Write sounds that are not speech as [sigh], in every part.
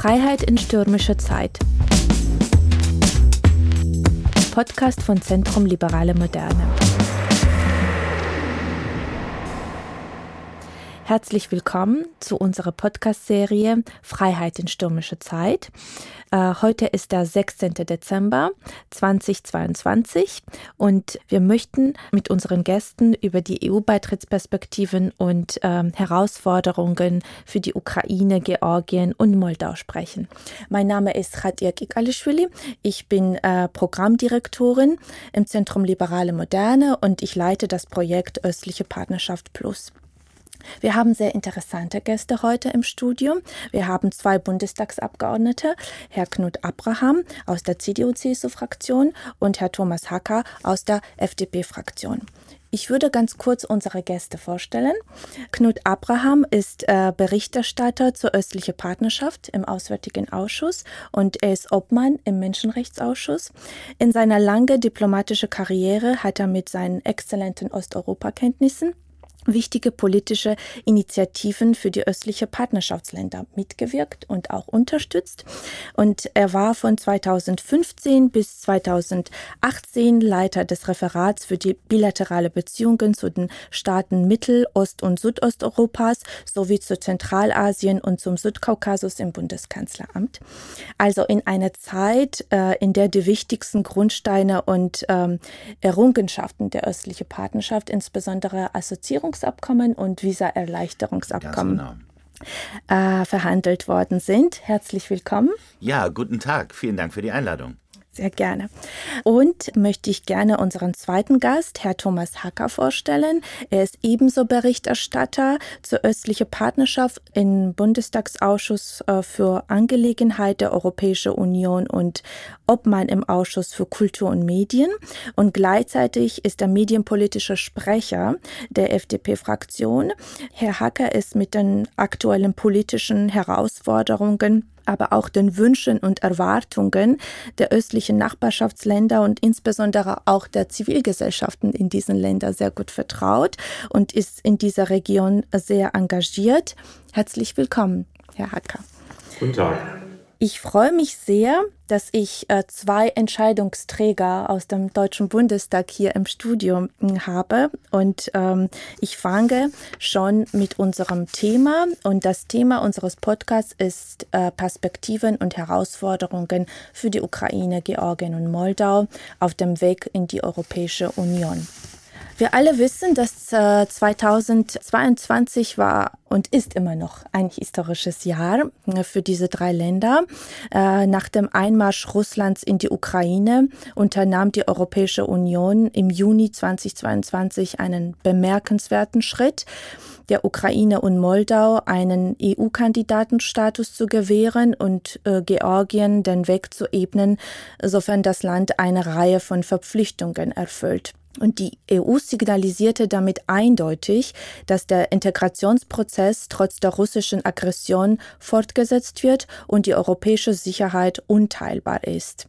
Freiheit in stürmischer Zeit. Podcast von Zentrum Liberale Moderne. Herzlich willkommen zu unserer Podcast-Serie Freiheit in stürmischer Zeit. Äh, heute ist der 16. Dezember 2022 und wir möchten mit unseren Gästen über die EU-Beitrittsperspektiven und ähm, Herausforderungen für die Ukraine, Georgien und Moldau sprechen. Mein Name ist Khadir Kikalishvili. Ich bin äh, Programmdirektorin im Zentrum Liberale Moderne und ich leite das Projekt Östliche Partnerschaft Plus. Wir haben sehr interessante Gäste heute im Studio. Wir haben zwei Bundestagsabgeordnete, Herr Knut Abraham aus der CDU-CSU-Fraktion und Herr Thomas Hacker aus der FDP-Fraktion. Ich würde ganz kurz unsere Gäste vorstellen. Knut Abraham ist äh, Berichterstatter zur östlichen Partnerschaft im Auswärtigen Ausschuss und er ist Obmann im Menschenrechtsausschuss. In seiner langen diplomatischen Karriere hat er mit seinen exzellenten Osteuropakenntnissen wichtige politische Initiativen für die östliche Partnerschaftsländer mitgewirkt und auch unterstützt. Und er war von 2015 bis 2018 Leiter des Referats für die bilaterale Beziehungen zu den Staaten Mittel-, Ost- und Südosteuropas sowie zu Zentralasien und zum Südkaukasus im Bundeskanzleramt. Also in einer Zeit, äh, in der die wichtigsten Grundsteine und ähm, Errungenschaften der östlichen Partnerschaft, insbesondere Assoziierungs Associierungsabkommen und Visaerleichterungsabkommen genau. äh, verhandelt worden sind. Herzlich willkommen. Ja, guten Tag. Vielen Dank für die Einladung. Sehr gerne. Und möchte ich gerne unseren zweiten Gast, Herr Thomas Hacker, vorstellen. Er ist ebenso Berichterstatter zur östlichen Partnerschaft im Bundestagsausschuss äh, für Angelegenheit der Europäischen Union und Obmann im Ausschuss für Kultur und Medien. Und gleichzeitig ist er medienpolitischer Sprecher der FDP-Fraktion. Herr Hacker ist mit den aktuellen politischen Herausforderungen aber auch den Wünschen und Erwartungen der östlichen Nachbarschaftsländer und insbesondere auch der Zivilgesellschaften in diesen Ländern sehr gut vertraut und ist in dieser Region sehr engagiert. Herzlich willkommen, Herr Hacker. Guten Tag. Ich freue mich sehr, dass ich äh, zwei Entscheidungsträger aus dem Deutschen Bundestag hier im Studio hm, habe. Und ähm, ich fange schon mit unserem Thema. Und das Thema unseres Podcasts ist äh, Perspektiven und Herausforderungen für die Ukraine, Georgien und Moldau auf dem Weg in die Europäische Union. Wir alle wissen, dass äh, 2022 war und ist immer noch ein historisches Jahr äh, für diese drei Länder. Äh, nach dem Einmarsch Russlands in die Ukraine unternahm die Europäische Union im Juni 2022 einen bemerkenswerten Schritt der Ukraine und Moldau einen EU-Kandidatenstatus zu gewähren und äh, Georgien den Weg zu ebnen, sofern das Land eine Reihe von Verpflichtungen erfüllt. Und die EU signalisierte damit eindeutig, dass der Integrationsprozess trotz der russischen Aggression fortgesetzt wird und die europäische Sicherheit unteilbar ist.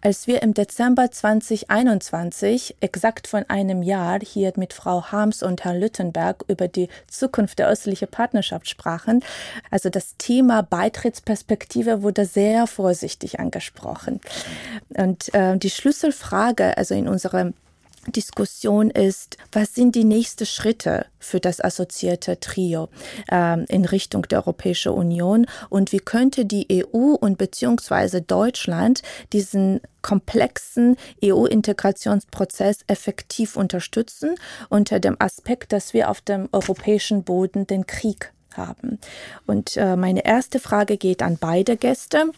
Als wir im Dezember 2021, exakt von einem Jahr, hier mit Frau Harms und Herrn Lüttenberg über die Zukunft der östlichen Partnerschaft sprachen, also das Thema Beitrittsperspektive wurde sehr vorsichtig angesprochen. Und äh, die Schlüsselfrage, also in unserem Diskussion ist, was sind die nächsten Schritte für das assoziierte Trio äh, in Richtung der Europäischen Union und wie könnte die EU und beziehungsweise Deutschland diesen komplexen EU-Integrationsprozess effektiv unterstützen unter dem Aspekt, dass wir auf dem europäischen Boden den Krieg haben. Und äh, meine erste Frage geht an beide Gäste.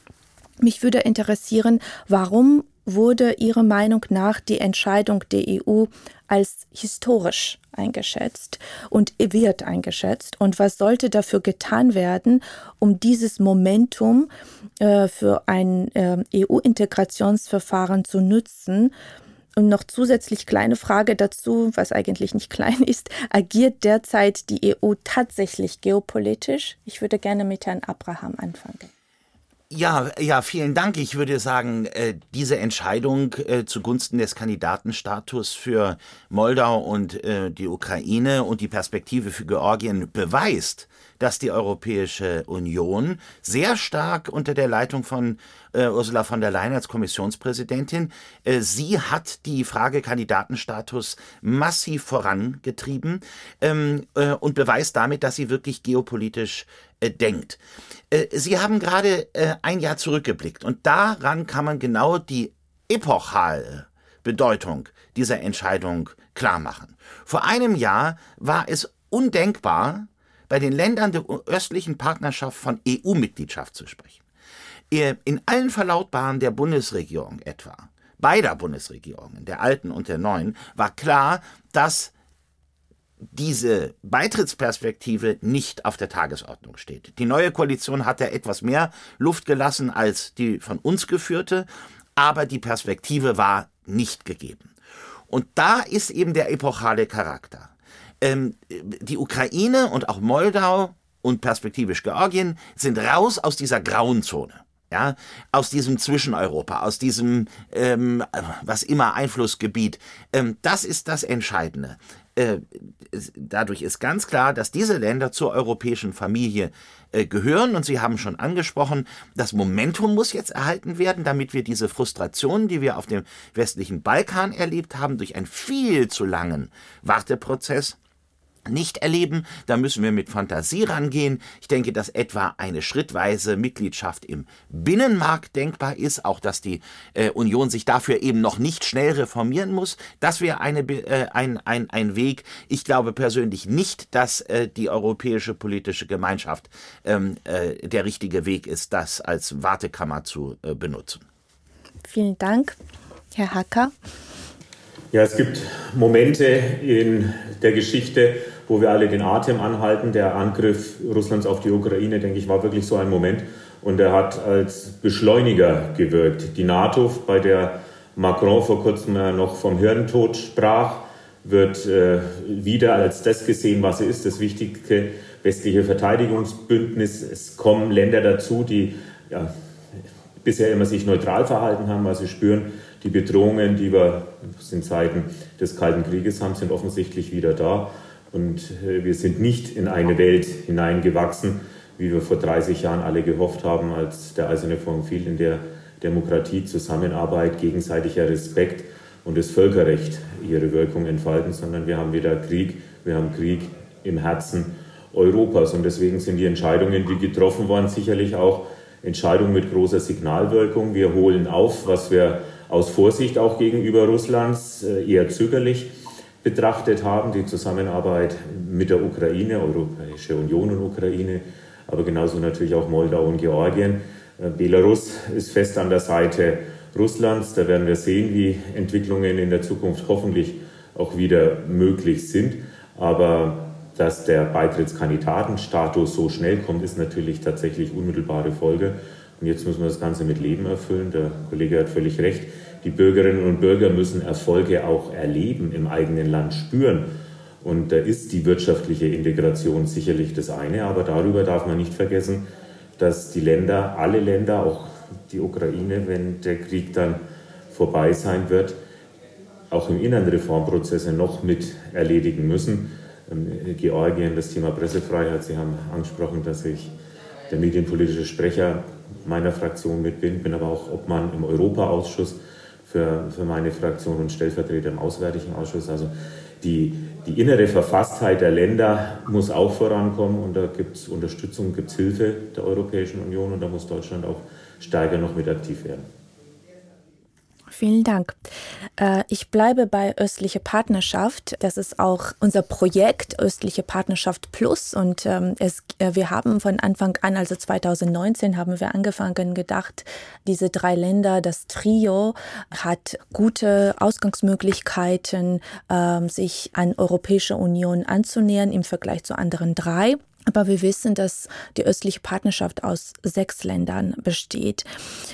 Mich würde interessieren, warum wurde Ihrer Meinung nach die Entscheidung der EU als historisch eingeschätzt und wird eingeschätzt? Und was sollte dafür getan werden, um dieses Momentum äh, für ein äh, EU-Integrationsverfahren zu nutzen? Und noch zusätzlich kleine Frage dazu, was eigentlich nicht [laughs] klein ist. Agiert derzeit die EU tatsächlich geopolitisch? Ich würde gerne mit Herrn Abraham anfangen. Ja, ja, vielen Dank. Ich würde sagen, äh, diese Entscheidung äh, zugunsten des Kandidatenstatus für Moldau und äh, die Ukraine und die Perspektive für Georgien beweist, dass die Europäische Union sehr stark unter der Leitung von äh, Ursula von der Leyen als Kommissionspräsidentin, äh, sie hat die Frage Kandidatenstatus massiv vorangetrieben ähm, äh, und beweist damit, dass sie wirklich geopolitisch äh, denkt. Äh, sie haben gerade äh, ein Jahr zurückgeblickt und daran kann man genau die epochale Bedeutung dieser Entscheidung klar machen. Vor einem Jahr war es undenkbar, bei den Ländern der östlichen Partnerschaft von EU-Mitgliedschaft zu sprechen. In allen Verlautbaren der Bundesregierung etwa, beider Bundesregierungen, der alten und der neuen, war klar, dass diese Beitrittsperspektive nicht auf der Tagesordnung steht. Die neue Koalition hat ja etwas mehr Luft gelassen als die von uns geführte, aber die Perspektive war nicht gegeben. Und da ist eben der epochale Charakter ähm, die Ukraine und auch Moldau und perspektivisch Georgien sind raus aus dieser grauen Zone. Ja, aus diesem Zwischeneuropa, aus diesem ähm, was immer Einflussgebiet. Ähm, das ist das Entscheidende. Äh, dadurch ist ganz klar, dass diese Länder zur europäischen Familie äh, gehören. Und Sie haben schon angesprochen, das Momentum muss jetzt erhalten werden, damit wir diese Frustration, die wir auf dem westlichen Balkan erlebt haben, durch einen viel zu langen Warteprozess nicht erleben. Da müssen wir mit Fantasie rangehen. Ich denke, dass etwa eine schrittweise Mitgliedschaft im Binnenmarkt denkbar ist, auch dass die äh, Union sich dafür eben noch nicht schnell reformieren muss. Das wäre eine, äh, ein, ein, ein Weg. Ich glaube persönlich nicht, dass äh, die europäische politische Gemeinschaft ähm, äh, der richtige Weg ist, das als Wartekammer zu äh, benutzen. Vielen Dank, Herr Hacker. Ja, es gibt Momente in der Geschichte, wo wir alle den Atem anhalten. Der Angriff Russlands auf die Ukraine, denke ich, war wirklich so ein Moment. Und er hat als Beschleuniger gewirkt. Die NATO, bei der Macron vor kurzem noch vom Hirntod sprach, wird äh, wieder als das gesehen, was sie ist, das wichtige westliche Verteidigungsbündnis. Es kommen Länder dazu, die ja, bisher immer sich neutral verhalten haben, weil sie spüren, die Bedrohungen, die wir in Zeiten des Kalten Krieges haben, sind offensichtlich wieder da. Und äh, wir sind nicht in eine Welt hineingewachsen, wie wir vor 30 Jahren alle gehofft haben, als der Eiserne Vorhang fiel, in der Demokratie, Zusammenarbeit, gegenseitiger Respekt und das Völkerrecht ihre Wirkung entfalten, sondern wir haben wieder Krieg, wir haben Krieg im Herzen Europas. Und deswegen sind die Entscheidungen, die getroffen waren, sicherlich auch Entscheidungen mit großer Signalwirkung. Wir holen auf, was wir aus Vorsicht auch gegenüber Russlands äh, eher zögerlich betrachtet haben, die Zusammenarbeit mit der Ukraine, Europäische Union und Ukraine, aber genauso natürlich auch Moldau und Georgien. Äh, Belarus ist fest an der Seite Russlands. Da werden wir sehen, wie Entwicklungen in der Zukunft hoffentlich auch wieder möglich sind. Aber dass der Beitrittskandidatenstatus so schnell kommt, ist natürlich tatsächlich unmittelbare Folge. Und jetzt müssen wir das Ganze mit Leben erfüllen. Der Kollege hat völlig recht. Die Bürgerinnen und Bürger müssen Erfolge auch erleben, im eigenen Land spüren. Und da ist die wirtschaftliche Integration sicherlich das eine, aber darüber darf man nicht vergessen, dass die Länder, alle Länder, auch die Ukraine, wenn der Krieg dann vorbei sein wird, auch im Inneren Reformprozesse noch mit erledigen müssen. Ähm, Georgien, das Thema Pressefreiheit, Sie haben angesprochen, dass ich der medienpolitische Sprecher meiner Fraktion mit bin, bin aber auch Obmann im Europaausschuss für, für meine Fraktion und Stellvertreter im Auswärtigen Ausschuss. Also die, die innere Verfasstheit der Länder muss auch vorankommen und da gibt es Unterstützung, gibt es Hilfe der Europäischen Union und da muss Deutschland auch stärker noch mit aktiv werden. Vielen Dank. Äh, ich bleibe bei östliche Partnerschaft. Das ist auch unser Projekt östliche Partnerschaft Plus und ähm, es, äh, wir haben von Anfang an, also 2019, haben wir angefangen gedacht, diese drei Länder, das Trio hat gute Ausgangsmöglichkeiten, ähm, sich an Europäische Union anzunähern im Vergleich zu anderen drei. Aber wir wissen, dass die östliche Partnerschaft aus sechs Ländern besteht.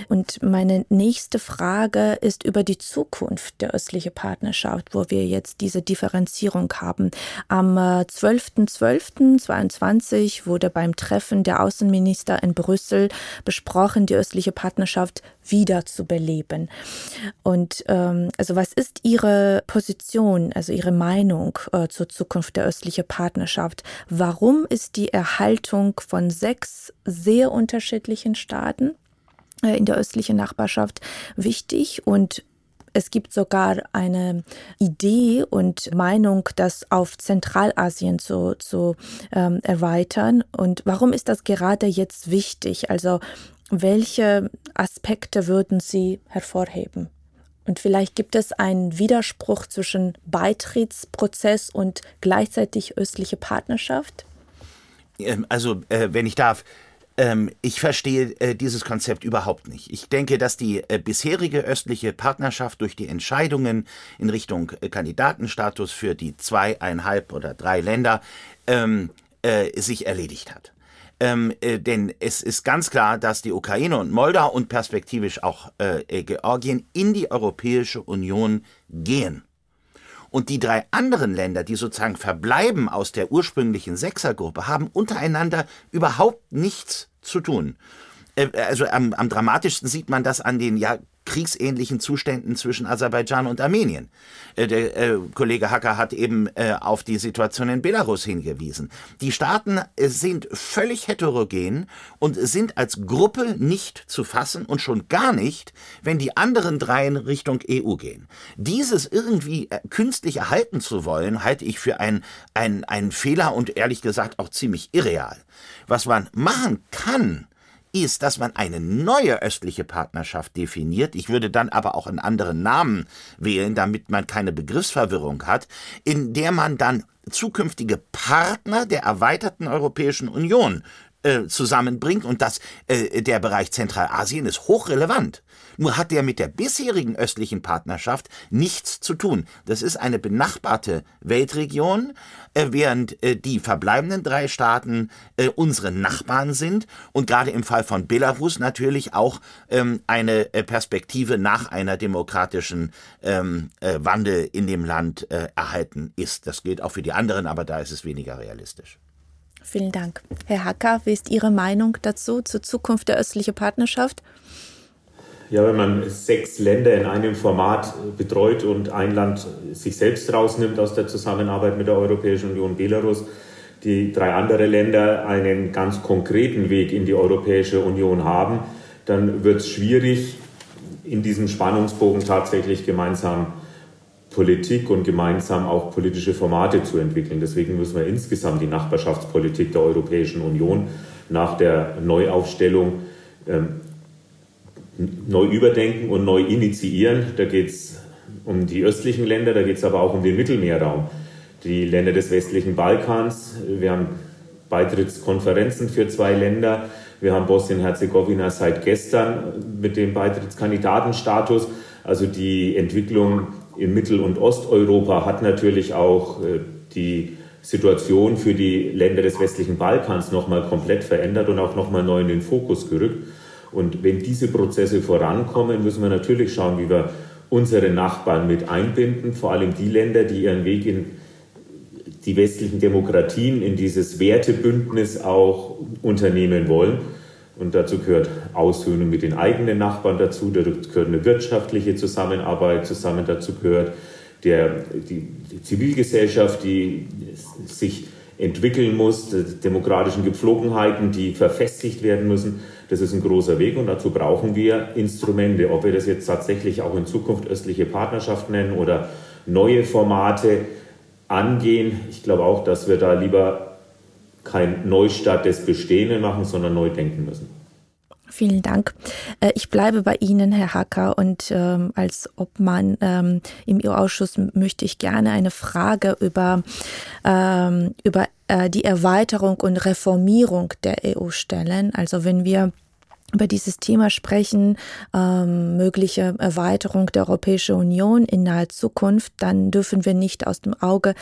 Und meine nächste Frage ist über die Zukunft der östlichen Partnerschaft, wo wir jetzt diese Differenzierung haben. Am 12.12.22 äh, wurde beim Treffen der Außenminister in Brüssel besprochen, die östliche Partnerschaft wieder zu beleben. Und ähm, also was ist Ihre Position, also Ihre Meinung äh, zur Zukunft der östlichen Partnerschaft? Warum ist die Erhaltung von sechs sehr unterschiedlichen Staaten äh, in der östlichen Nachbarschaft wichtig und es gibt sogar eine Idee und Meinung, das auf Zentralasien zu, zu ähm, erweitern. Und warum ist das gerade jetzt wichtig? Also welche Aspekte würden Sie hervorheben? Und vielleicht gibt es einen Widerspruch zwischen Beitrittsprozess und gleichzeitig östliche Partnerschaft? Ähm, also, äh, wenn ich darf, ähm, ich verstehe äh, dieses Konzept überhaupt nicht. Ich denke, dass die äh, bisherige östliche Partnerschaft durch die Entscheidungen in Richtung Kandidatenstatus für die zweieinhalb oder drei Länder ähm, sich erledigt hat. Ähm, äh, denn es ist ganz klar, dass die Ukraine und Moldau und perspektivisch auch äh, Georgien in die Europäische Union gehen. Und die drei anderen Länder, die sozusagen verbleiben aus der ursprünglichen Sechsergruppe, haben untereinander überhaupt nichts zu tun. Äh, also am, am dramatischsten sieht man das an den ja kriegsähnlichen Zuständen zwischen Aserbaidschan und Armenien. Äh, der äh, Kollege Hacker hat eben äh, auf die Situation in Belarus hingewiesen. Die Staaten sind völlig heterogen und sind als Gruppe nicht zu fassen und schon gar nicht, wenn die anderen dreien Richtung EU gehen. Dieses irgendwie künstlich erhalten zu wollen, halte ich für einen ein Fehler und ehrlich gesagt auch ziemlich irreal. Was man machen kann, ist, dass man eine neue östliche Partnerschaft definiert. Ich würde dann aber auch einen anderen Namen wählen, damit man keine Begriffsverwirrung hat, in der man dann zukünftige Partner der erweiterten Europäischen Union äh, zusammenbringt und das äh, der Bereich Zentralasien ist hochrelevant. Nur hat der mit der bisherigen östlichen Partnerschaft nichts zu tun. Das ist eine benachbarte Weltregion, äh, während äh, die verbleibenden drei Staaten äh, unsere Nachbarn sind und gerade im Fall von Belarus natürlich auch ähm, eine Perspektive nach einer demokratischen ähm, äh, Wandel in dem Land erhalten ist. Das gilt auch für die anderen, aber da ist es weniger realistisch. Vielen Dank. Herr Hacker, wie ist Ihre Meinung dazu, zur Zukunft der östlichen Partnerschaft? Ja, wenn man sechs Länder in einem Format betreut und ein Land sich selbst rausnimmt aus der Zusammenarbeit mit der Europäischen Union, Belarus, die drei andere Länder einen ganz konkreten Weg in die Europäische Union haben, dann wird es schwierig, in diesem Spannungsbogen tatsächlich gemeinsam Politik und gemeinsam auch politische Formate zu entwickeln. Deswegen müssen wir insgesamt die Nachbarschaftspolitik der Europäischen Union nach der Neuaufstellung ähm, neu überdenken und neu initiieren. Da geht es um die östlichen Länder, da geht es aber auch um den Mittelmeerraum. Die Länder des westlichen Balkans, wir haben Beitrittskonferenzen für zwei Länder. Wir haben Bosnien-Herzegowina seit gestern mit dem Beitrittskandidatenstatus. Also die Entwicklung in Mittel- und Osteuropa hat natürlich auch äh, die Situation für die Länder des westlichen Balkans nochmal komplett verändert und auch nochmal neu in den Fokus gerückt. Und wenn diese Prozesse vorankommen, müssen wir natürlich schauen, wie wir unsere Nachbarn mit einbinden, vor allem die Länder, die ihren Weg in die westlichen Demokratien, in dieses Wertebündnis auch unternehmen wollen. Und dazu gehört Aussöhnung mit den eigenen Nachbarn dazu, dazu gehört eine wirtschaftliche Zusammenarbeit zusammen, dazu gehört der, die, die Zivilgesellschaft, die sich entwickeln muss, demokratischen Gepflogenheiten, die verfestigt werden müssen. Das ist ein großer Weg und dazu brauchen wir Instrumente. Ob wir das jetzt tatsächlich auch in Zukunft östliche Partnerschaft nennen oder neue Formate angehen. Ich glaube auch, dass wir da lieber kein Neustart des Bestehenden machen, sondern neu denken müssen. Vielen Dank. Äh, ich bleibe bei Ihnen, Herr Hacker, und ähm, als Obmann ähm, im EU-Ausschuss möchte ich gerne eine Frage über, ähm, über äh, die Erweiterung und Reformierung der EU stellen. Also wenn wir über dieses Thema sprechen, ähm, mögliche Erweiterung der Europäischen Union in naher Zukunft, dann dürfen wir nicht aus dem Auge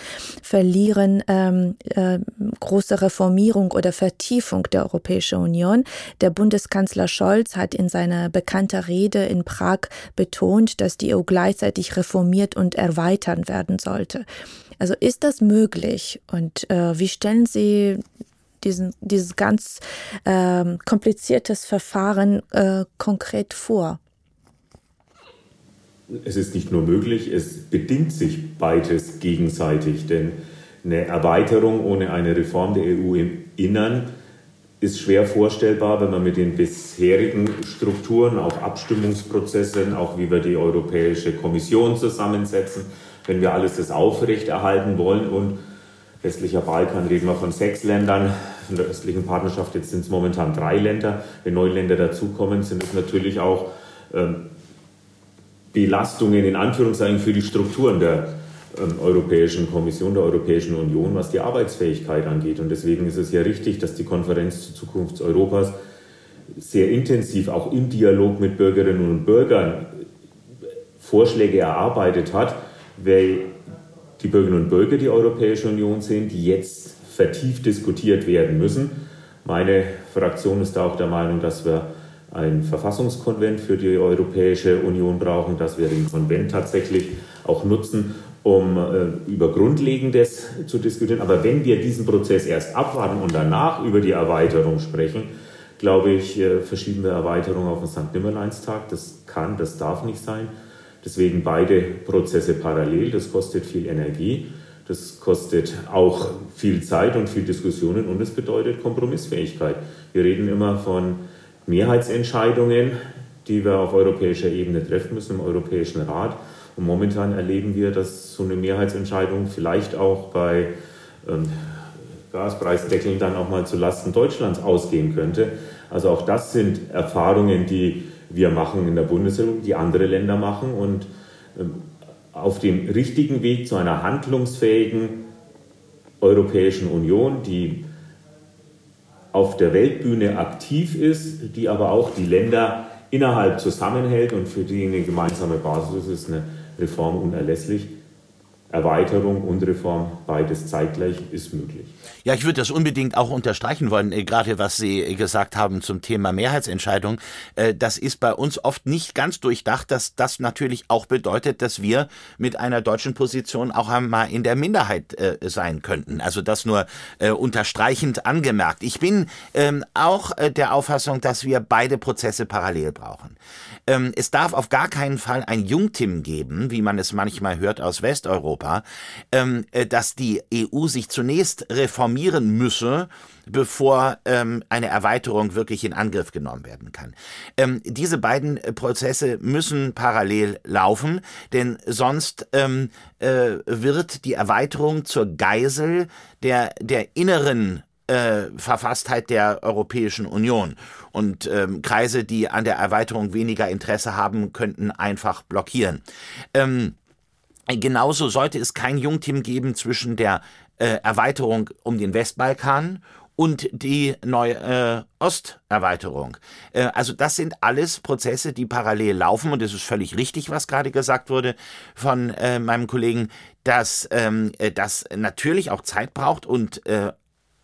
verlieren ähm, äh, große Reformierung oder Vertiefung der Europäischen Union. Der Bundeskanzler Scholz hat in seiner bekannten Rede in Prag betont, dass die EU gleichzeitig reformiert und erweitern werden sollte. Also ist das möglich? Und äh, wie stellen Sie diesen, dieses ganz äh, kompliziertes Verfahren äh, konkret vor? Es ist nicht nur möglich, es bedingt sich beides gegenseitig, denn eine Erweiterung ohne eine Reform der EU im Innern ist schwer vorstellbar, wenn man mit den bisherigen Strukturen, auch Abstimmungsprozessen, auch wie wir die Europäische Kommission zusammensetzen, wenn wir alles das aufrechterhalten wollen und westlicher Balkan reden wir von sechs Ländern, in der östlichen Partnerschaft jetzt sind es momentan drei Länder. Wenn neue Länder dazukommen, sind es natürlich auch ähm, Belastungen in Anführungszeichen für die Strukturen der ähm, Europäischen Kommission, der Europäischen Union, was die Arbeitsfähigkeit angeht. Und deswegen ist es ja richtig, dass die Konferenz zur Zukunft Europas sehr intensiv auch im Dialog mit Bürgerinnen und Bürgern Vorschläge erarbeitet hat, weil die Bürgerinnen und Bürger die Europäische Union sehen, die jetzt vertieft diskutiert werden müssen. Meine Fraktion ist da auch der Meinung, dass wir ein Verfassungskonvent für die Europäische Union brauchen, dass wir den Konvent tatsächlich auch nutzen, um äh, über Grundlegendes zu diskutieren. Aber wenn wir diesen Prozess erst abwarten und danach über die Erweiterung sprechen, glaube ich, äh, verschieben wir Erweiterung auf den St. Nimmerleinstag. Das kann, das darf nicht sein. Deswegen beide Prozesse parallel, das kostet viel Energie, das kostet auch viel Zeit und viel Diskussionen und es bedeutet Kompromissfähigkeit. Wir reden immer von Mehrheitsentscheidungen, die wir auf europäischer Ebene treffen müssen, im Europäischen Rat. Und momentan erleben wir, dass so eine Mehrheitsentscheidung vielleicht auch bei ähm, Gaspreisdeckeln dann auch mal zu Lasten Deutschlands ausgehen könnte. Also auch das sind Erfahrungen, die wir machen in der Bundesrepublik, die andere Länder machen und ähm, auf dem richtigen Weg zu einer handlungsfähigen Europäischen Union, die auf der Weltbühne aktiv ist, die aber auch die Länder innerhalb zusammenhält und für die eine gemeinsame Basis ist, eine Reform unerlässlich. Erweiterung und Reform, beides zeitgleich ist möglich. Ja, ich würde das unbedingt auch unterstreichen wollen, äh, gerade was Sie gesagt haben zum Thema Mehrheitsentscheidung. Äh, das ist bei uns oft nicht ganz durchdacht, dass das natürlich auch bedeutet, dass wir mit einer deutschen Position auch einmal in der Minderheit äh, sein könnten. Also das nur unterstreichend angemerkt. Ich bin ähm, auch der Auffassung, dass wir beide Prozesse parallel brauchen. Ähm, es darf auf gar keinen Fall ein Jungtim geben, wie man es manchmal hört aus Westeuropa, ähm, äh, dass die EU sich zunächst reformieren müsse, bevor ähm, eine Erweiterung wirklich in Angriff genommen werden kann. Ähm, diese beiden äh, Prozesse müssen parallel laufen, denn sonst ähm, äh, wird die Erweiterung zur Geisel der, der inneren äh, Verfasstheit der Europäischen Union. Und ähm, Kreise, die an der Erweiterung weniger Interesse haben, könnten einfach blockieren. Ähm, genauso sollte es kein Jungteam geben zwischen der äh, Erweiterung um den Westbalkan und die neue äh, Osterweiterung. Äh, also das sind alles Prozesse, die parallel laufen und es ist völlig richtig, was gerade gesagt wurde von äh, meinem Kollegen, dass ähm, äh, das natürlich auch Zeit braucht und äh,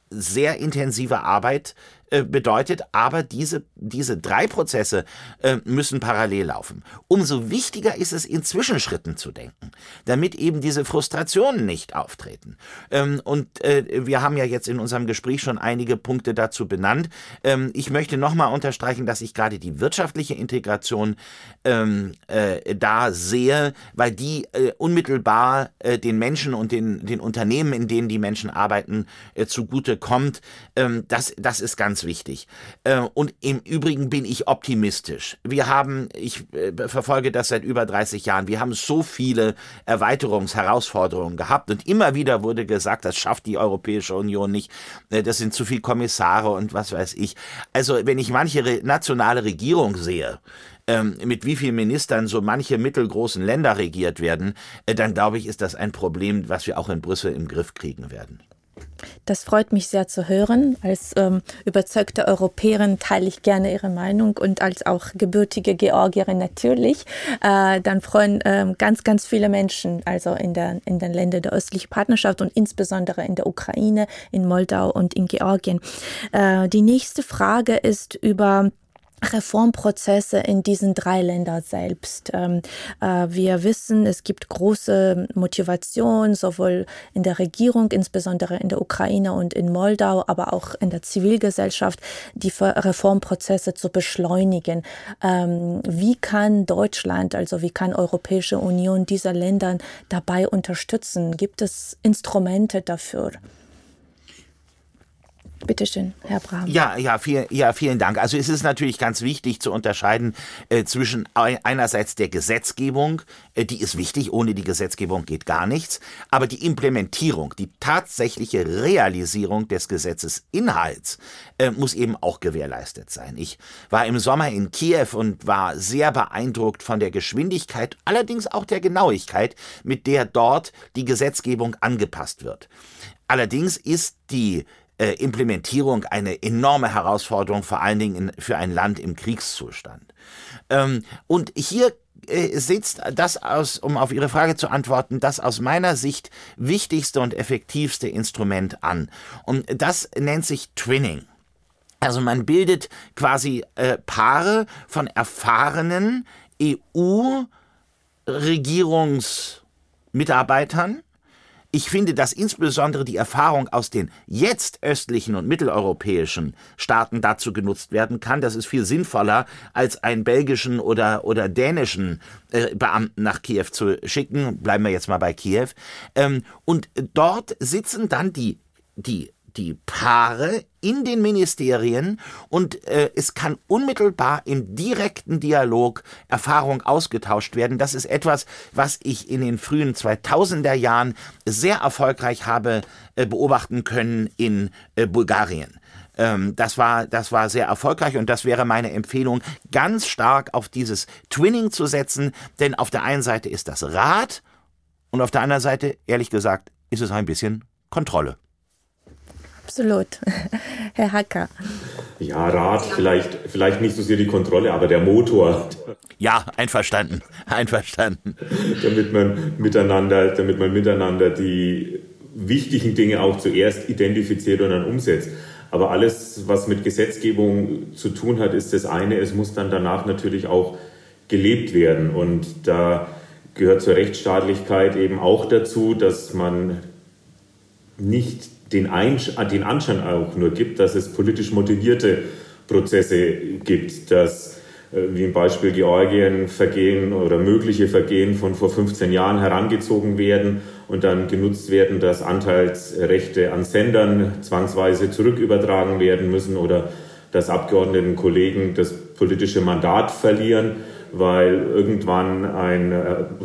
sehr intensive Arbeit äh, bedeutet, aber diese, diese drei Prozesse äh, müssen parallel laufen. Umso wichtiger ist es, in Zwischenschritten zu denken, damit eben diese Frustrationen nicht auftreten. Ähm, und äh, wir haben ja jetzt in unserem Gespräch schon einige Punkte dazu benannt. Ähm, ich möchte nochmal unterstreichen, dass ich gerade die wirtschaftliche Integration ähm, äh, da sehe, weil die äh, unmittelbar den Menschen und den, den Unternehmen, in denen die Menschen arbeiten, zugute kommt. Ähm, das, das ist ganz wichtig. Äh, und im Übrigen bin ich optimistisch. Wir haben, ich äh, verfolge das seit über 30 Jahren, wir haben so viele Erweiterungsherausforderungen gehabt und immer wieder wurde gesagt, das schafft die Europäische Union nicht, äh, das sind zu viele Kommissare und was weiß ich. Also wenn ich manche nationale Regierung sehe, ähm, mit wie vielen Ministern so manche mittelgroßen Länder regiert werden, dann glaube ich, ist das ein Problem, was wir auch in Brüssel im Griff kriegen werden. Das freut mich sehr zu hören. Als ähm, überzeugte Europäerin teile ich gerne Ihre Meinung und als auch gebürtige Georgierin natürlich. Äh, dann freuen äh, ganz, ganz viele Menschen, also in, der, in den Ländern der östlichen Partnerschaft und insbesondere in der Ukraine, in Moldau und in Georgien. Äh, die nächste Frage ist über Reformprozesse in diesen drei Ländern selbst. Ähm, äh, wir wissen, es gibt große Motivation, sowohl in der Regierung, insbesondere in der Ukraine und in Moldau, aber auch in der Zivilgesellschaft, die Reformprozesse zu beschleunigen. Ähm, wie kann Deutschland, also wie kann Europäische Union dieser Länder dabei unterstützen? Gibt es Instrumente dafür? Bitte schön, Herr Brahm. Ja, ja, viel, ja, vielen Dank. Also es ist natürlich ganz wichtig zu unterscheiden äh, zwischen einerseits der Gesetzgebung, äh, die ist wichtig, ohne die Gesetzgebung geht gar nichts, aber die Implementierung, die tatsächliche Realisierung des Gesetzesinhalts äh, muss eben auch gewährleistet sein. Ich war im Sommer in Kiew und war sehr beeindruckt von der Geschwindigkeit, allerdings auch der Genauigkeit, mit der dort die Gesetzgebung angepasst wird. Allerdings ist die äh, Implementierung eine enorme Herausforderung, vor allen Dingen in, für ein Land im Kriegszustand. Ähm, und hier äh, sitzt das aus, um auf Ihre Frage zu antworten, das aus meiner Sicht wichtigste und effektivste Instrument an. Und das nennt sich Twinning. Also man bildet quasi äh, Paare von erfahrenen EU-Regierungsmitarbeitern, ich finde, dass insbesondere die Erfahrung aus den jetzt östlichen und mitteleuropäischen Staaten dazu genutzt werden kann. Das ist viel sinnvoller, als einen belgischen oder, oder dänischen äh, Beamten nach Kiew zu schicken. Bleiben wir jetzt mal bei Kiew. Ähm, und dort sitzen dann die, die die Paare in den Ministerien und äh, es kann unmittelbar im direkten Dialog Erfahrung ausgetauscht werden. Das ist etwas, was ich in den frühen 2000er Jahren sehr erfolgreich habe äh, beobachten können in äh, Bulgarien ähm, das war, das war sehr erfolgreich und das wäre meine Empfehlung, ganz stark auf dieses Twinning zu setzen, denn auf der einen Seite ist das Rat und auf der anderen Seite, ehrlich gesagt, ist es ein bisschen Kontrolle. Absolut. [laughs] Herr Hacker. Ja, Rat, vielleicht, vielleicht nicht so sehr die Kontrolle, aber der Motor. Ja, einverstanden. Einverstanden. damit man miteinander, damit man miteinander die wichtigen Dinge auch zuerst identifiziert und dann umsetzt. Aber alles, was mit Gesetzgebung zu tun hat, ist das eine. Es muss dann danach natürlich auch gelebt werden. Und da gehört zur Rechtsstaatlichkeit eben auch dazu, dass man nicht den, den Anschein auch nur gibt, dass es politisch motivierte Prozesse gibt, dass äh, wie im Beispiel Georgien Vergehen oder mögliche Vergehen von vor 15 Jahren herangezogen werden und dann genutzt werden, dass Anteilsrechte an Sendern zwangsweise zurückübertragen werden müssen oder dass Abgeordneten Kollegen das politische Mandat verlieren, weil irgendwann ein, äh,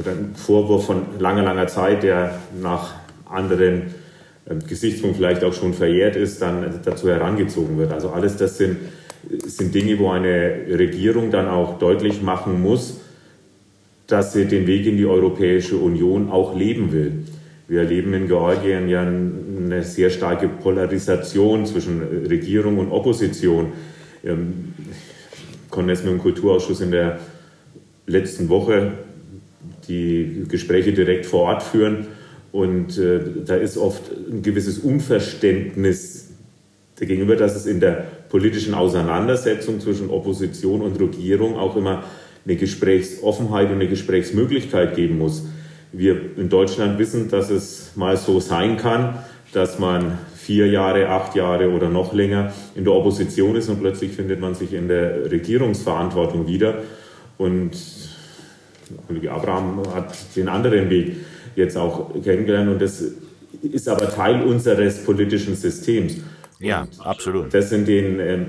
ein Vorwurf von langer, langer Zeit, der nach anderen Gesichtspunkt vielleicht auch schon verjährt ist, dann dazu herangezogen wird. Also alles das sind, sind Dinge, wo eine Regierung dann auch deutlich machen muss, dass sie den Weg in die Europäische Union auch leben will. Wir erleben in Georgien ja eine sehr starke Polarisation zwischen Regierung und Opposition. Ähm, ich konnte jetzt mit dem Kulturausschuss in der letzten Woche die Gespräche direkt vor Ort führen. Und äh, da ist oft ein gewisses Unverständnis gegenüber, dass es in der politischen Auseinandersetzung zwischen Opposition und Regierung auch immer eine Gesprächsoffenheit und eine Gesprächsmöglichkeit geben muss. Wir in Deutschland wissen, dass es mal so sein kann, dass man vier Jahre, acht Jahre oder noch länger in der Opposition ist und plötzlich findet man sich in der Regierungsverantwortung wieder. Und Kollege Abraham hat den anderen Weg jetzt auch kennengelernt und das ist aber Teil unseres politischen Systems. Ja, und absolut. Das in den ähm,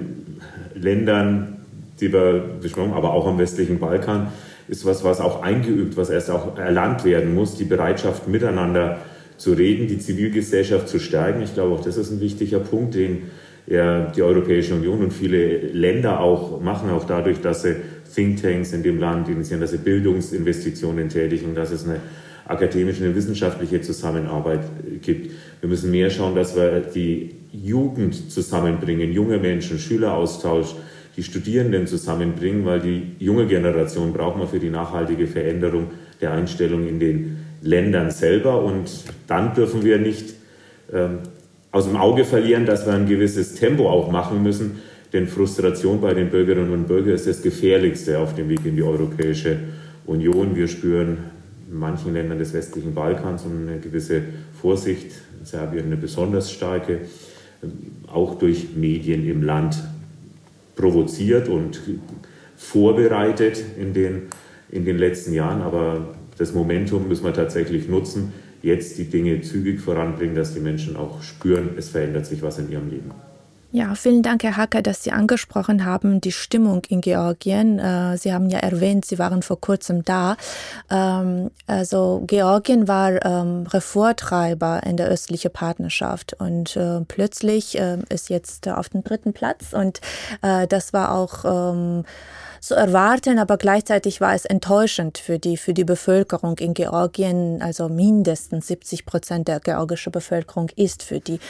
Ländern, die wir besprochen haben, aber auch am westlichen Balkan, ist was, was auch eingeübt, was erst auch erlernt werden muss, die Bereitschaft miteinander zu reden, die Zivilgesellschaft zu stärken. Ich glaube, auch das ist ein wichtiger Punkt, den ja, die Europäische Union und viele Länder auch machen, auch dadurch, dass sie Thinktanks in dem Land initiieren, dass sie Bildungsinvestitionen tätigen, dass es eine akademische und wissenschaftliche Zusammenarbeit gibt. Wir müssen mehr schauen, dass wir die Jugend zusammenbringen, junge Menschen, Schüleraustausch, die Studierenden zusammenbringen, weil die junge Generation braucht man für die nachhaltige Veränderung der Einstellung in den Ländern selber. Und dann dürfen wir nicht ähm, aus dem Auge verlieren, dass wir ein gewisses Tempo auch machen müssen. Denn Frustration bei den Bürgerinnen und Bürgern ist das Gefährlichste auf dem Weg in die Europäische Union. Wir spüren in manchen Ländern des westlichen Balkans eine gewisse Vorsicht, in Serbien eine besonders starke, auch durch Medien im Land provoziert und vorbereitet in den, in den letzten Jahren. Aber das Momentum müssen wir tatsächlich nutzen, jetzt die Dinge zügig voranbringen, dass die Menschen auch spüren, es verändert sich was in ihrem Leben. Ja, vielen Dank, Herr Hacker, dass Sie angesprochen haben, die Stimmung in Georgien. Äh, Sie haben ja erwähnt, Sie waren vor kurzem da. Ähm, also Georgien war ähm, Reformtreiber in der östlichen Partnerschaft und äh, plötzlich äh, ist jetzt auf dem dritten Platz und das war auch ähm, zu erwarten, aber gleichzeitig war es enttäuschend für die, für die Bevölkerung in Georgien. Also mindestens 70 Prozent der georgischen Bevölkerung ist für die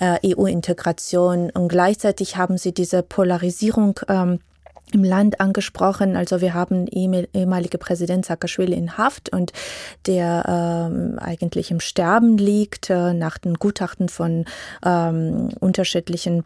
äh, EU-Integration und gleichzeitig haben sie diese Polarisierung ähm, im Land angesprochen. Also wir haben ehemalige Präsident Saakashvili in Haft und der ähm, eigentlich im Sterben liegt äh, nach den Gutachten von ähm, unterschiedlichen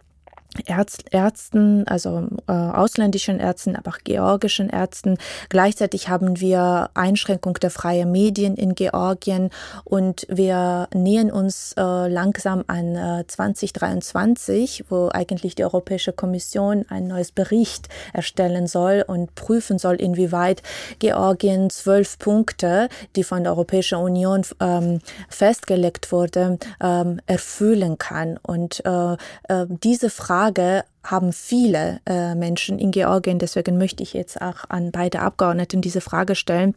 Ärzt, Ärzten, also äh, ausländischen Ärzten, aber auch georgischen Ärzten. Gleichzeitig haben wir Einschränkung der freien Medien in Georgien und wir nähern uns äh, langsam an äh, 2023, wo eigentlich die Europäische Kommission ein neues Bericht erstellen soll und prüfen soll, inwieweit Georgien zwölf Punkte, die von der Europäischen Union ähm, festgelegt wurde, ähm, erfüllen kann. Und äh, äh, diese Frage Frage haben viele äh, Menschen in Georgien. Deswegen möchte ich jetzt auch an beide Abgeordneten diese Frage stellen.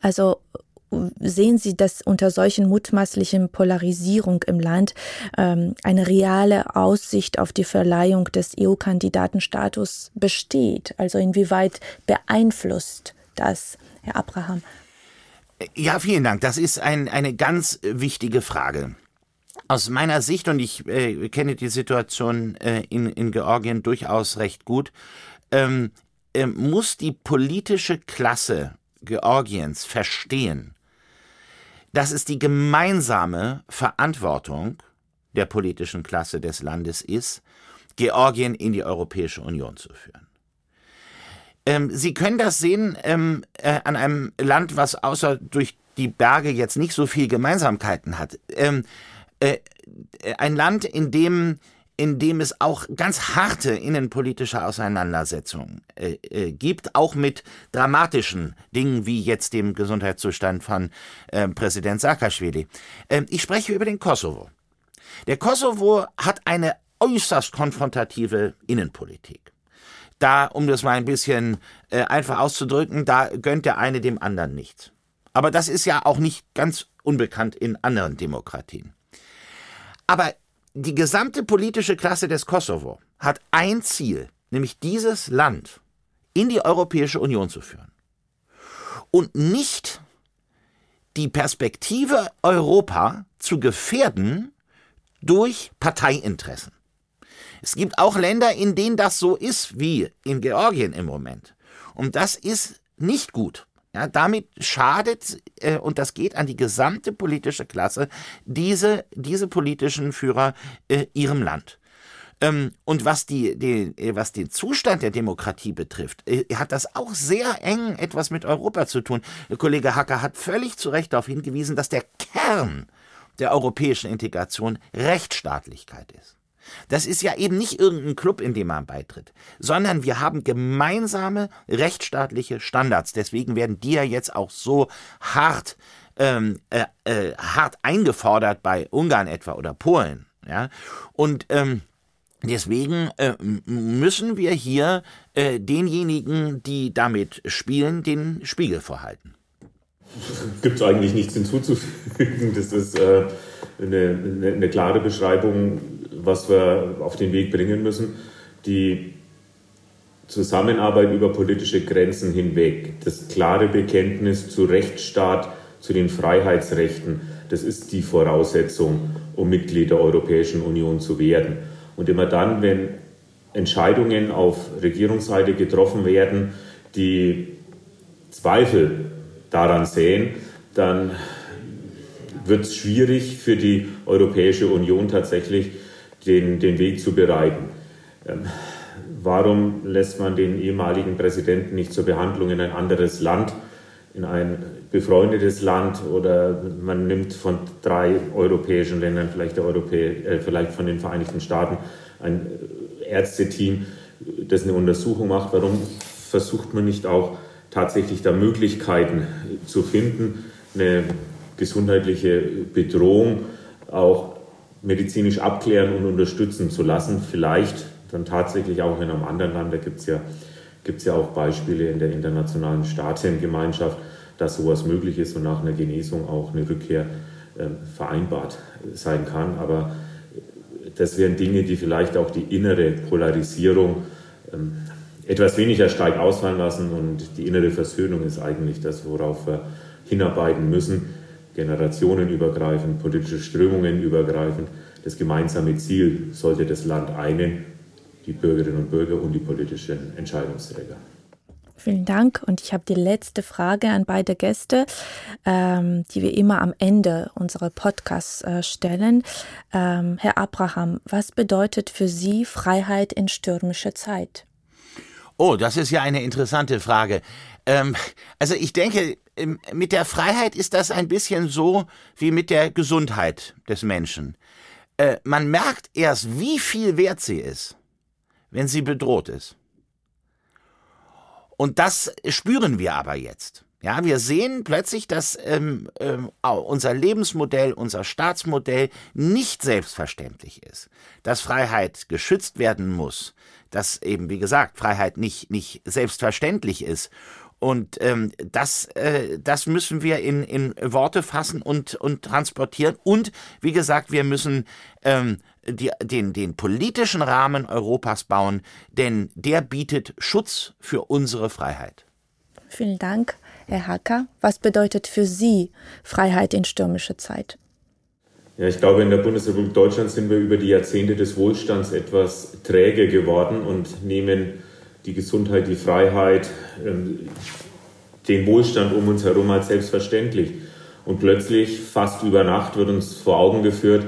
Also sehen Sie, dass unter solchen mutmaßlichen Polarisierung im Land ähm, eine reale Aussicht auf die Verleihung des EU-Kandidatenstatus besteht? Also inwieweit beeinflusst das, Herr Abraham? Ja, vielen Dank. Das ist ein, eine ganz wichtige Frage. Aus meiner Sicht, und ich äh, kenne die Situation äh, in, in Georgien durchaus recht gut, ähm, äh, muss die politische Klasse Georgiens verstehen, dass es die gemeinsame Verantwortung der politischen Klasse des Landes ist, Georgien in die Europäische Union zu führen. Ähm, Sie können das sehen ähm, äh, an einem Land, was außer durch die Berge jetzt nicht so viel Gemeinsamkeiten hat. Ähm, äh, ein Land, in dem in dem es auch ganz harte innenpolitische Auseinandersetzungen äh, äh, gibt, auch mit dramatischen Dingen wie jetzt dem Gesundheitszustand von äh, Präsident Saakashvili. Ähm, ich spreche über den Kosovo. Der Kosovo hat eine äußerst konfrontative Innenpolitik. Da, um das mal ein bisschen äh, einfach auszudrücken, da gönnt der eine dem anderen nichts. Aber das ist ja auch nicht ganz unbekannt in anderen Demokratien. Aber die gesamte politische Klasse des Kosovo hat ein Ziel, nämlich dieses Land in die Europäische Union zu führen. Und nicht die Perspektive Europa zu gefährden durch Parteiinteressen. Es gibt auch Länder, in denen das so ist, wie in Georgien im Moment. Und das ist nicht gut. Ja, damit schadet, äh, und das geht an die gesamte politische Klasse, diese, diese politischen Führer äh, ihrem Land. Ähm, und was, die, die, äh, was den Zustand der Demokratie betrifft, äh, hat das auch sehr eng etwas mit Europa zu tun. Der Kollege Hacker hat völlig zu Recht darauf hingewiesen, dass der Kern der europäischen Integration Rechtsstaatlichkeit ist. Das ist ja eben nicht irgendein Club, in dem man beitritt, sondern wir haben gemeinsame rechtsstaatliche Standards. Deswegen werden die ja jetzt auch so hart, ähm, äh, äh, hart eingefordert bei Ungarn etwa oder Polen. Ja? Und ähm, Deswegen äh, müssen wir hier äh, denjenigen, die damit spielen, den Spiegel vorhalten. Gibt es eigentlich nichts hinzuzufügen. Das ist äh, eine, eine, eine, klare Beschreibung was wir auf den Weg bringen müssen, die Zusammenarbeit über politische Grenzen hinweg, das klare Bekenntnis zu Rechtsstaat, zu den Freiheitsrechten. Das ist die Voraussetzung, um Mitglied der Europäischen Union zu werden. Und immer dann, wenn Entscheidungen auf Regierungsseite getroffen werden, die Zweifel daran sehen, dann wird es schwierig für die Europäische Union tatsächlich den, den Weg zu bereiten. Ähm, warum lässt man den ehemaligen Präsidenten nicht zur Behandlung in ein anderes Land, in ein befreundetes Land oder man nimmt von drei europäischen Ländern, vielleicht, der Europä äh, vielleicht von den Vereinigten Staaten, ein Ärzteteam, das eine Untersuchung macht. Warum versucht man nicht auch tatsächlich da Möglichkeiten zu finden, eine gesundheitliche Bedrohung auch medizinisch abklären und unterstützen zu lassen. Vielleicht dann tatsächlich auch in einem anderen Land, da gibt es ja, gibt's ja auch Beispiele in der internationalen Staatengemeinschaft, dass sowas möglich ist und nach einer Genesung auch eine Rückkehr äh, vereinbart sein kann. Aber das wären Dinge, die vielleicht auch die innere Polarisierung ähm, etwas weniger stark ausfallen lassen und die innere Versöhnung ist eigentlich das, worauf wir hinarbeiten müssen generationenübergreifend, politische Strömungen übergreifend. Das gemeinsame Ziel sollte das Land einen, die Bürgerinnen und Bürger und die politischen Entscheidungsträger. Vielen Dank. Und ich habe die letzte Frage an beide Gäste, ähm, die wir immer am Ende unserer Podcasts äh, stellen. Ähm, Herr Abraham, was bedeutet für Sie Freiheit in stürmischer Zeit? Oh, das ist ja eine interessante Frage. Ähm, also ich denke, mit der Freiheit ist das ein bisschen so wie mit der Gesundheit des Menschen. Äh, man merkt erst, wie viel wert sie ist, wenn sie bedroht ist. Und das spüren wir aber jetzt. Ja, wir sehen plötzlich, dass ähm, ähm, unser Lebensmodell, unser Staatsmodell nicht selbstverständlich ist, dass Freiheit geschützt werden muss, dass eben, wie gesagt, Freiheit nicht, nicht selbstverständlich ist und ähm, das, äh, das müssen wir in, in Worte fassen und, und transportieren. Und wie gesagt, wir müssen ähm, die, den, den politischen Rahmen Europas bauen, denn der bietet Schutz für unsere Freiheit. Vielen Dank, Herr Hacker. Was bedeutet für Sie Freiheit in stürmischer Zeit? Ja, ich glaube, in der Bundesrepublik Deutschland sind wir über die Jahrzehnte des Wohlstands etwas träge geworden und nehmen die Gesundheit, die Freiheit, ähm, den Wohlstand um uns herum als selbstverständlich. Und plötzlich, fast über Nacht, wird uns vor Augen geführt,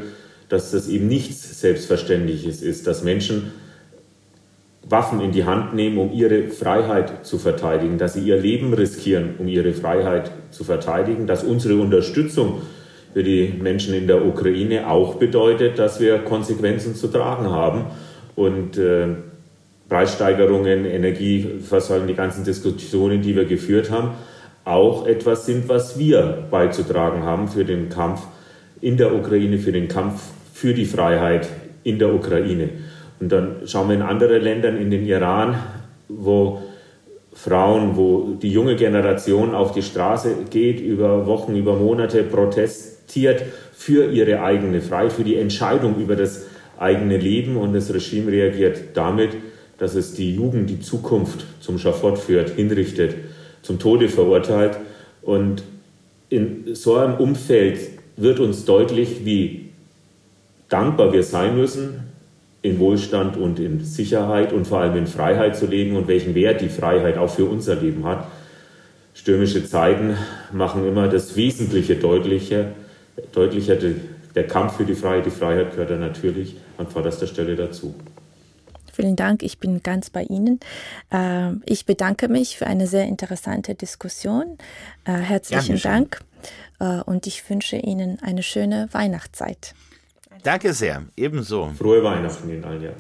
dass das eben nichts Selbstverständliches ist, dass Menschen Waffen in die Hand nehmen, um ihre Freiheit zu verteidigen, dass sie ihr Leben riskieren, um ihre Freiheit zu verteidigen, dass unsere Unterstützung für die Menschen in der Ukraine auch bedeutet, dass wir Konsequenzen zu tragen haben. Und äh, Preissteigerungen, Energieversorgung, die ganzen Diskussionen, die wir geführt haben, auch etwas sind, was wir beizutragen haben für den Kampf in der Ukraine, für den Kampf für die Freiheit in der Ukraine. Und dann schauen wir in andere Länder, in den Iran, wo Frauen, wo die junge Generation auf die Straße geht, über Wochen, über Monate protestiert für ihre eigene Freiheit, für die Entscheidung über das eigene Leben und das Regime reagiert damit, dass es die Jugend, die Zukunft zum Schafott führt, hinrichtet, zum Tode verurteilt. Und in so einem Umfeld wird uns deutlich, wie dankbar wir sein müssen, in Wohlstand und in Sicherheit und vor allem in Freiheit zu leben und welchen Wert die Freiheit auch für unser Leben hat. Stürmische Zeiten machen immer das Wesentliche deutlicher. deutlicher der Kampf für die Freiheit, die Freiheit gehört da natürlich an vorderster Stelle dazu. Vielen Dank, ich bin ganz bei Ihnen. Ähm, ich bedanke mich für eine sehr interessante Diskussion. Äh, herzlichen Dank äh, und ich wünsche Ihnen eine schöne Weihnachtszeit. Danke sehr, ebenso. Frohe Weihnachten Ihnen allen, ja.